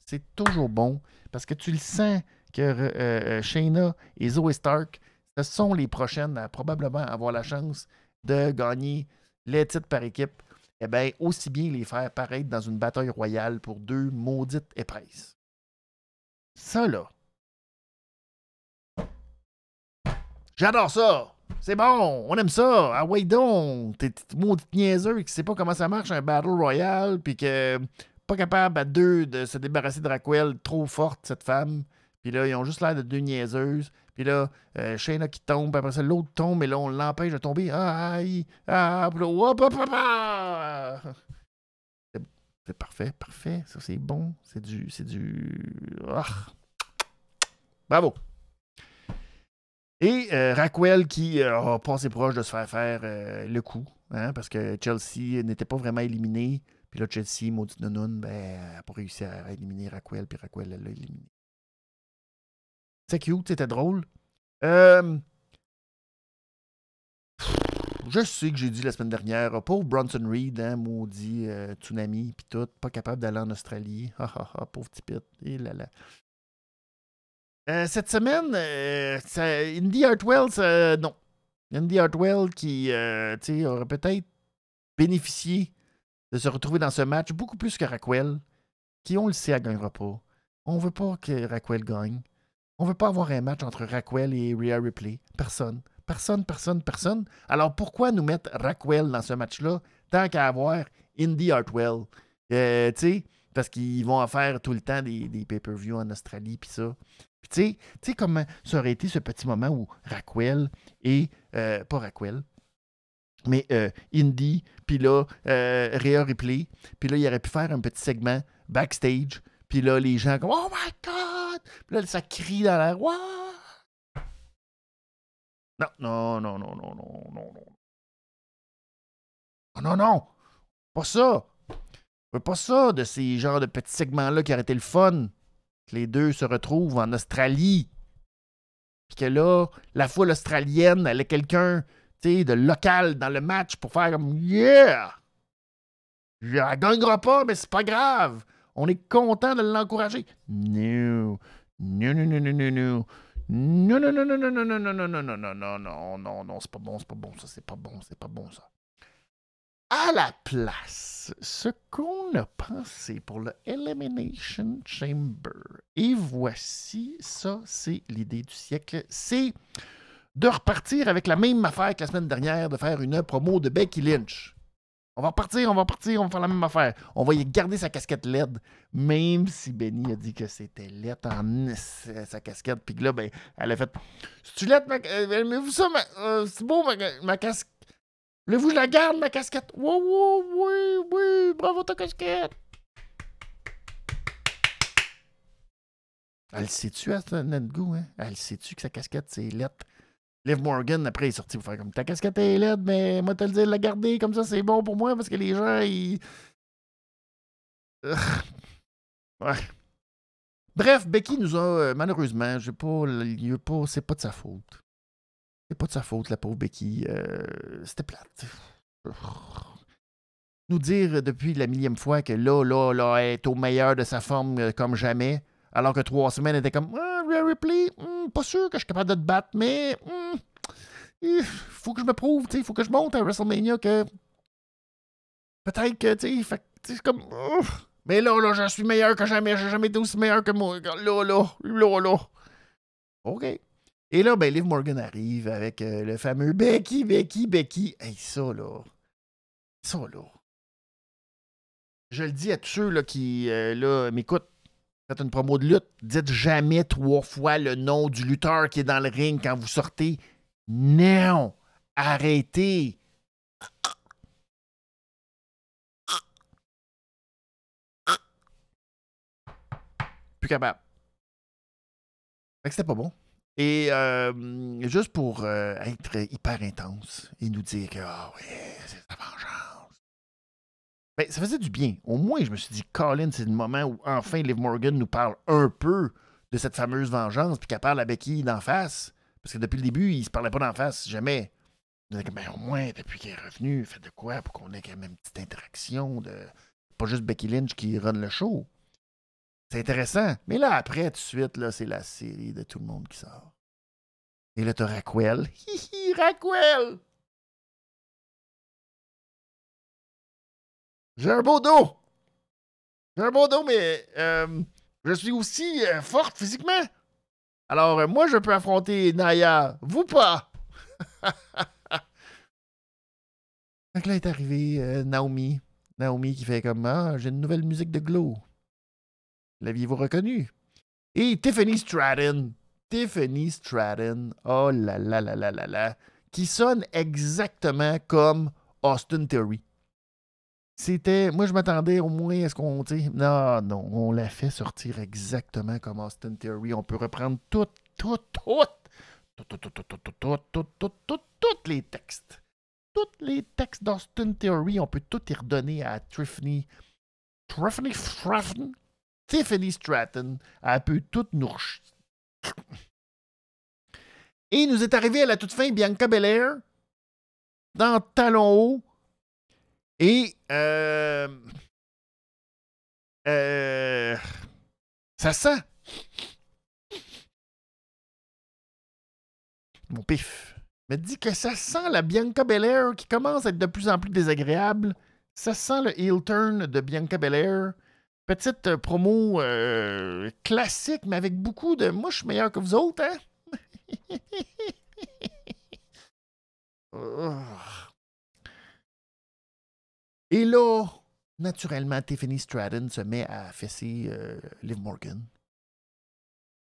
C'est toujours bon parce que tu le sens que euh, Shayna et Zoe Stark, ce sont les prochaines à probablement avoir la chance de gagner les titres par équipe. Eh bien, aussi bien les faire paraître dans une bataille royale pour deux maudites épresses. Ça, là, J'adore ça. C'est bon, on aime ça. Ah ouais donc, t'es maudit niaiseux qui sait pas comment ça marche un Battle Royale, puis que pas capable à deux de se débarrasser de Raquel, trop forte cette femme. Puis là, ils ont juste l'air de deux niaiseuses. Puis là, euh, Shayna qui tombe, après ça, l'autre tombe, et là, on l'empêche de tomber. Aïe, ah, hop, hop, C'est parfait, parfait. Ça, c'est bon. C'est du. C'est du. Ah. Bravo. Et euh, Raquel qui euh, a passé proche de se faire faire euh, le coup, hein, parce que Chelsea n'était pas vraiment éliminé. Puis là, Chelsea, maudite Nounoun, ben, n'a pas réussi à éliminer Raquel, puis Raquel, elle l'a éliminé. C'est cute, c'était drôle. Euh, je sais que j'ai dit la semaine dernière, oh, pauvre Bronson Reed, hein, maudit euh, tsunami, puis tout, pas capable d'aller en Australie. Ha ha ha, pauvre petit pit. Et là là. Euh, cette semaine, ça, Indy Hartwell, non. Indy Hartwell qui aurait peut-être bénéficié de se retrouver dans ce match beaucoup plus que Raquel, qui, on le sait, elle gagnera pas. On veut pas que Raquel gagne. On veut pas avoir un match entre Raquel et Rhea Ripley. Personne. Personne, personne, personne. Alors pourquoi nous mettre Raquel dans ce match-là tant qu'à avoir Indy Hartwell? Euh, tu sais, parce qu'ils vont en faire tout le temps des, des pay-per-view en Australie, puis ça. Puis tu sais, tu sais comment ça aurait été ce petit moment où Raquel et, euh, pas Raquel, mais euh, Indy, puis là, euh, Rhea Ripley, puis là, il aurait pu faire un petit segment backstage, puis là, les gens comme « Oh my God! » Puis là, ça crie dans l'air « What? » Non, non, non, non, non, non, non, non. Non, non, non! Pas ça! Pas ça de ces genres de petits segments-là qui auraient été le fun. Que les deux se retrouvent en Australie. Puis que là, la foule australienne, elle a quelqu'un tu sais, de local dans le match pour faire comme Yeah! Elle gagnera pas, mais c'est pas grave. On est content de l'encourager. Non. Non, non, non, non, non, non. Non, non, non, non, non, non, non, non, non, non, non, non, non, non, non, non, c'est pas bon, c'est pas bon, ça, c'est pas bon, c'est pas bon, ça. À la place, ce qu'on a pensé pour le Elimination Chamber, et voici, ça, c'est l'idée du siècle, c'est de repartir avec la même affaire que la semaine dernière, de faire une promo de Becky Lynch. On va repartir, on va repartir, on va faire la même affaire. On va y garder sa casquette LED, même si Benny a dit que c'était LED en sa casquette. Puis là, ben, elle a fait C'est-tu LED, ma... Aimez-vous ça, ma... euh, c'est beau, ma, casquette. Voulez-vous je la garde, ma casquette? Oui, oui, oui, oui, bravo ta casquette. Elle sait-tu à notre goût, hein? Elle sait-tu que sa casquette, c'est LED Liv Morgan, après, il est sorti pour faire comme ta casquette est laide, mais moi, te le dire, la garder comme ça, c'est bon pour moi parce que les gens, ils. ouais. Bref, Becky nous a, euh, malheureusement, j'ai pas, pas c'est pas de sa faute. C'est pas de sa faute, la pauvre Becky. Euh, C'était plate. Nous dire depuis la millième fois que là, là, là, elle est au meilleur de sa forme euh, comme jamais, alors que trois semaines, était comme ah, Ripley, hmm, pas sûr que je suis capable de te battre, mais hmm, il faut que je me prouve, il faut que je monte à WrestleMania que peut-être que, tu sais, c'est comme. mais là, là, je suis meilleur que jamais, j'ai jamais été aussi meilleur que moi. Là, là, là, là. OK. Et là, ben, Liv Morgan arrive avec euh, le fameux Becky, Becky, Becky. Hey, ça, là. Ça, là. Je le dis à tous ceux là, qui euh, là, m'écoutent. Faites une promo de lutte. Dites jamais trois fois le nom du lutteur qui est dans le ring quand vous sortez. Non! Arrêtez! Plus capable. Fait que c'était pas bon. Et euh, juste pour euh, être hyper intense et nous dire que, ah oui, c'est sa vengeance. Ben, ça faisait du bien. Au moins, je me suis dit, Colin, c'est le moment où enfin Liv Morgan nous parle un peu de cette fameuse vengeance, puis qu'elle parle à Becky d'en face. Parce que depuis le début, il se parlait pas d'en face, jamais. Ben, au moins, depuis qu'il est revenu, fait de quoi pour qu'on ait quand même une petite interaction de. Pas juste Becky Lynch qui run le show. C'est intéressant. Mais là, après, tout de suite, là, c'est la série de tout le monde qui sort. Et là, t'as Raquel. Raquel! J'ai un beau dos! J'ai un beau dos, mais euh, je suis aussi euh, forte physiquement. Alors, euh, moi, je peux affronter Naya. Vous pas! Donc là est arrivé euh, Naomi. Naomi qui fait comme Ah, j'ai une nouvelle musique de Glow. L'aviez-vous reconnu? Et Tiffany Stratton. Tiffany Stratton. Oh là là là là là là. Qui sonne exactement comme Austin Theory. C'était. Moi, je m'attendais au moins à ce qu'on. Non, non, on l'a fait sortir exactement comme Austin Theory. On peut reprendre tout, tout, tout, tous les textes. Tous les textes d'Austin Theory, on peut tout y redonner à Tiffany. Tiffany Stratton. Tiffany Stratton. Elle peut tout nous. Et il nous est arrivé à la toute fin Bianca Belair dans Talon haut. Et euh, euh, ça sent. Mon pif me dit que ça sent la Bianca Belair qui commence à être de plus en plus désagréable. Ça sent le heel turn de Bianca Belair. Petite euh, promo euh, classique, mais avec beaucoup de moi, je suis meilleur que vous autres, hein? Et là, naturellement, Tiffany Stratton se met à fesser euh, Liv Morgan.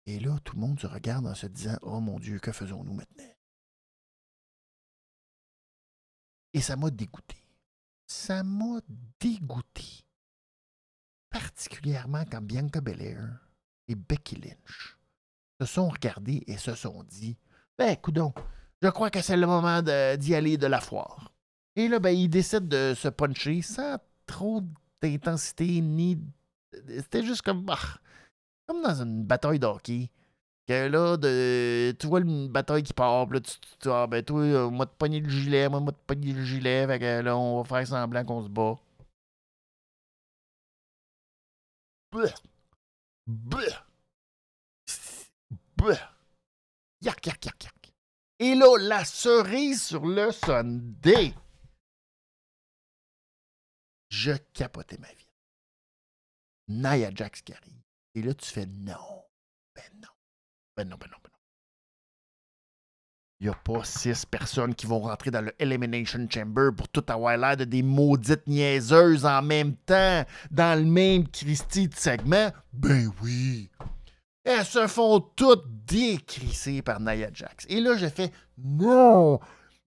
Et là, tout le monde se regarde en se disant Oh mon Dieu, que faisons-nous maintenant Et ça m'a dégoûté. Ça m'a dégoûté. Particulièrement quand Bianca Belair et Becky Lynch se sont regardés et se sont dit Ben, coudon, je crois que c'est le moment d'y aller de la foire. Et là, ben, ils décident de se puncher sans trop d'intensité ni. C'était juste comme. Bah, comme dans une bataille d'hockey. Que là, de, tu vois une bataille qui part, là, tu, tu ah, ben toi, euh, moi te pogner le gilet, moi, moi te pogner le gilet, fait que là, on va faire semblant qu'on se bat. Bleh. Bleh. Bleh. Yark, yark, yark, yark. Et là, la cerise sur le Sunday. Je capotais ma vie. Nia Jax qui. Et là, tu fais non. Ben non. Ben non, ben non, ben non. Il n'y a pas six personnes qui vont rentrer dans le Elimination Chamber pour tout avoir l'air de des maudites niaiseuses en même temps, dans le même Christie de segment. Ben oui. Elles se font toutes décrisser par Nia Jax. Et là, j'ai fait non,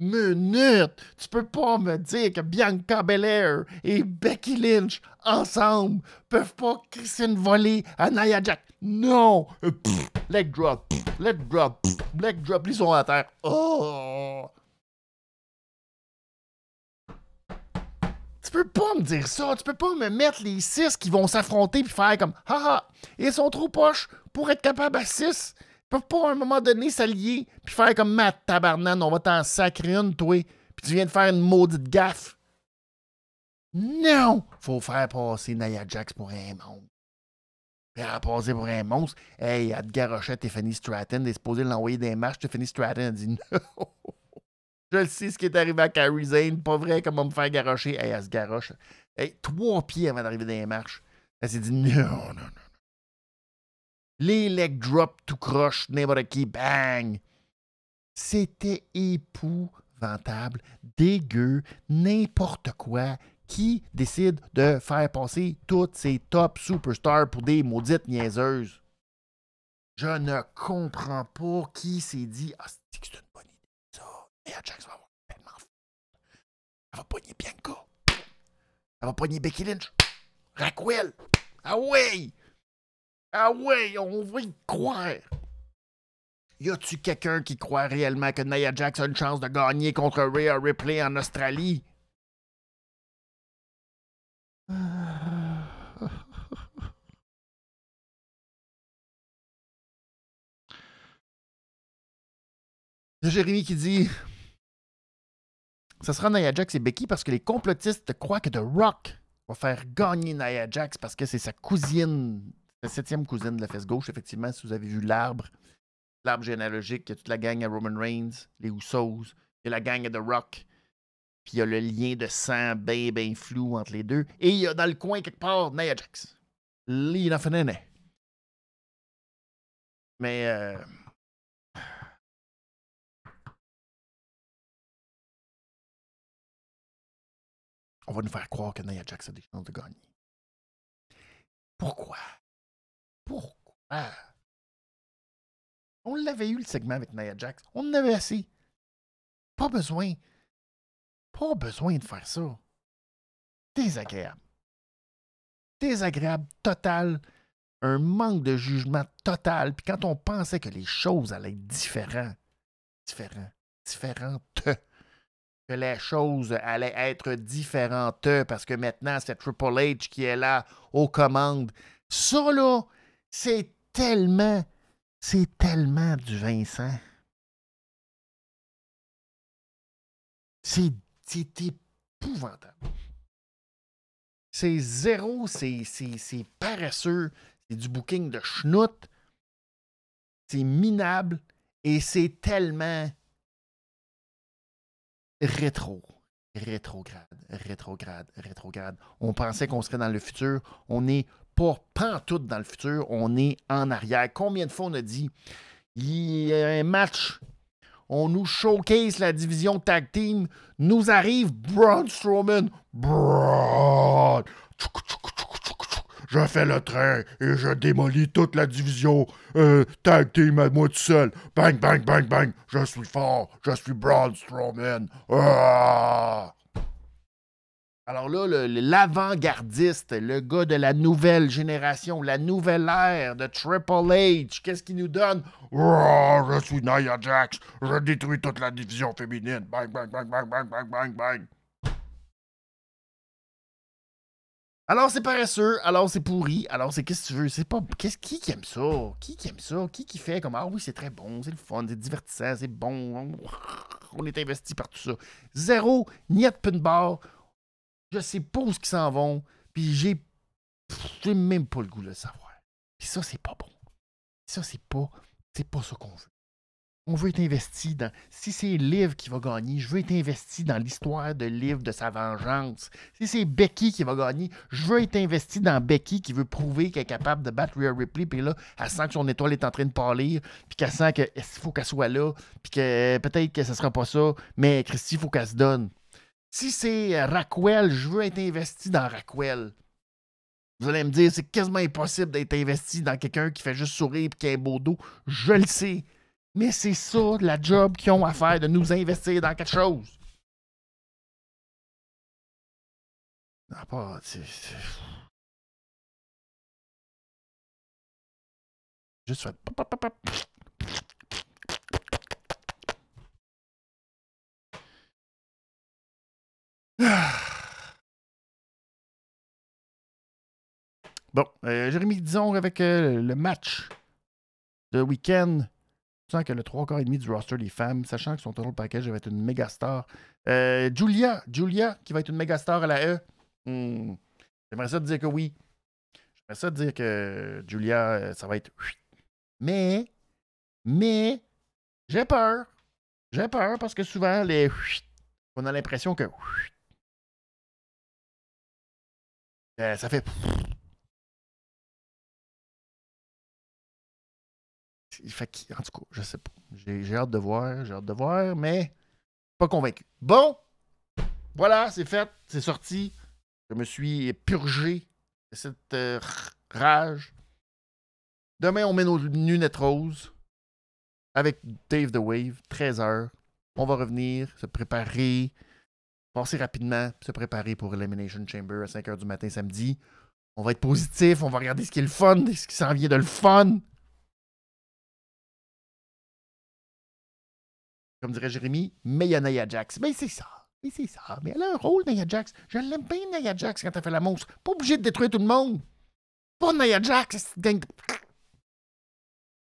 minute, tu peux pas me dire que Bianca Belair et Becky Lynch ensemble peuvent pas crisser une volée à Nia Jax. Non! leg drop, leg drop, leg drop, ils sont à terre. Oh! Tu peux pas me dire ça. Tu peux pas me mettre les six qui vont s'affronter puis faire comme haha, ils sont trop poches pour être capables à six peuvent pas à un moment donné s'allier puis faire comme Matt Tabarnan, on va t'en sacrer une, toi, puis tu viens de faire une maudite gaffe. Non! Faut faire passer Nia Jax pour un monstre. Faire passer pour un monstre. Hey, elle te garochait Tiffany Stratton, elle est supposée l'envoyer des matchs. Tiffany Stratton a dit non. Je le sais ce qui est arrivé à Carrie Zane, pas vrai comme on me faire garocher. Hey, elle se garoche. Hey, trois pieds avant d'arriver dans les marches. Elle s'est dit non, non, non. Les leg drop tout croche, n'importe qui, bang! C'était épouvantable, dégueu, n'importe quoi. Qui décide de faire passer toutes ces top superstars pour des maudites niaiseuses? Je ne comprends pas qui s'est dit Ah, c'est une bonne idée, ça. Et Jax va avoir tellement. Elle va pogner Bianca. Elle va pogner Becky Lynch. Raquel. Ah ouais! Ah ouais, on va y croire. Y a-tu quelqu'un qui croit réellement que Nia Jax a une chance de gagner contre Rhea Ripley en Australie? Jérémy qui dit Ça sera Nia Jax et Becky parce que les complotistes croient que The Rock va faire gagner Nia Jax parce que c'est sa cousine la septième cousine de la fesse gauche, effectivement, si vous avez vu l'arbre, l'arbre généalogique, il y a toute la gang à Roman Reigns, les Usos, il y a la gang à The Rock, puis il y a le lien de sang bien, bien flou entre les deux. Et il y a dans le coin, quelque part, Nia Jax. Lina Fenene. Mais... Euh... On va nous faire croire que Nia Jax a des chances de gagner. Pourquoi? Pourquoi? On l'avait eu le segment avec Nia Jax. On en avait assez. Pas besoin. Pas besoin de faire ça. Désagréable. Désagréable total. Un manque de jugement total. Puis quand on pensait que les choses allaient être différentes, différent. Différente. Que les choses allaient être différentes parce que maintenant, c'est Triple H qui est là aux commandes. Ça, là, c'est tellement, c'est tellement du Vincent. C'est épouvantable. C'est zéro, c'est paresseux, c'est du booking de schnout, c'est minable et c'est tellement rétro. Rétrograde, rétrograde, rétrograde. On pensait qu'on serait dans le futur. On n'est pas pantoute dans le futur. On est en arrière. Combien de fois on a dit il y a un match on nous showcase la division tag team. Nous arrive Braun Strowman. Braun. Je fais le train et je démolis toute la division euh, tag team à moi tout seul. Bang, bang, bang, bang. Je suis fort. Je suis Braun Strowman. Ah! Alors là, l'avant-gardiste, le, gars de la nouvelle génération, la nouvelle ère de Triple H, qu'est-ce qu'il nous donne? je suis Nia Jax, je détruis toute la division féminine. Bang, bang, bang, bang, bang, bang, bang, bang. Alors c'est paresseux, alors c'est pourri, alors c'est qu'est-ce que tu veux? C'est pas. Qu'est-ce qui, aime ça? Qui, qui aime ça? Qui qui fait comme Ah oui, c'est très bon, c'est le fun, c'est divertissant, c'est bon. On est investi par tout ça. Zéro, niet pinball je sais pas où ils s'en vont, puis j'ai, j'ai même pas le goût de le savoir. Puis ça, c'est pas bon. Ça, c'est pas, c'est pas ça qu'on veut. On veut être investi dans. Si c'est Liv qui va gagner, je veux être investi dans l'histoire de Liv, de sa vengeance. Si c'est Becky qui va gagner, je veux être investi dans Becky qui veut prouver qu'elle est capable de battre Rhea Ripley. Puis là, elle sent que son étoile est en train de pâlir. Puis qu'elle sent qu'il faut qu'elle soit là. Puis que peut-être que ce sera pas ça. Mais Christy, il faut qu'elle se donne. Si c'est euh, Rackwell, je veux être investi dans Rackwell. Vous allez me dire, c'est quasiment impossible d'être investi dans quelqu'un qui fait juste sourire et qui a un beau dos. Je le sais. Mais c'est ça, la job qu'ils ont à faire, de nous investir dans quelque chose. Non, pas. Juste fait. Bon, euh, Jérémy, disons avec euh, le match de week-end, sens que le 3 quarts et demi du roster des femmes, sachant que son total package va être une méga star. Euh, Julia, Julia, qui va être une méga star à la E. Hmm, j'aimerais ça te dire que oui. J'aimerais ça te dire que Julia, ça va être. Mais, mais, j'ai peur. J'ai peur parce que souvent, les. On a l'impression que euh, ça fait. fait en tout cas, je sais pas. J'ai hâte de voir, j'ai hâte de voir, mais pas convaincu. Bon, voilà, c'est fait, c'est sorti. Je me suis purgé de cette euh, rage. Demain, on met nos lunettes roses avec Dave the Wave, 13h. On va revenir, se préparer, passer rapidement, se préparer pour Elimination Chamber à 5 h du matin samedi. On va être positif, on va regarder ce qui est le fun, ce qui s'en vient de le fun. Comme dirait Jérémy, mais il y a Nia Jax. Mais c'est ça. Mais c'est ça. Mais elle a un rôle, Nia Jax. Je l'aime bien, Nia Jax, quand elle fait la mousse. Pas obligé de détruire tout le monde. Pas Nia Jax.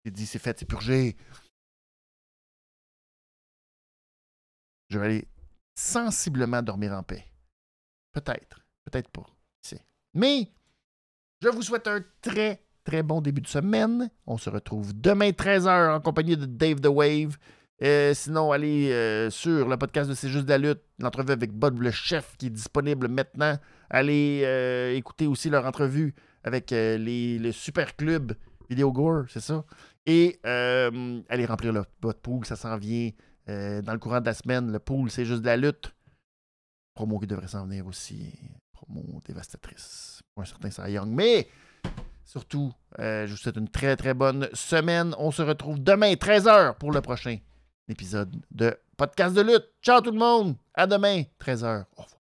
J'ai dit, c'est fait, c'est purgé. Je vais aller sensiblement dormir en paix. Peut-être, peut-être pas. Mais je vous souhaite un très, très bon début de semaine. On se retrouve demain 13h en compagnie de Dave the Wave. Euh, sinon, allez euh, sur le podcast de C'est juste la lutte, l'entrevue avec Bob le chef qui est disponible maintenant. Allez euh, écouter aussi leur entrevue avec les, les, super clubs Video Gore, c'est ça? Et allez remplir le, votre pool, ça s'en vient. Euh, dans le courant de la semaine, le pool, c'est juste de la lutte. Promo qui devrait s'en venir aussi. Promo dévastatrice pour un certain Cy Young. Mais surtout, euh, je vous souhaite une très très bonne semaine. On se retrouve demain, 13h, pour le prochain épisode de Podcast de lutte. Ciao tout le monde. À demain, 13h. Au revoir.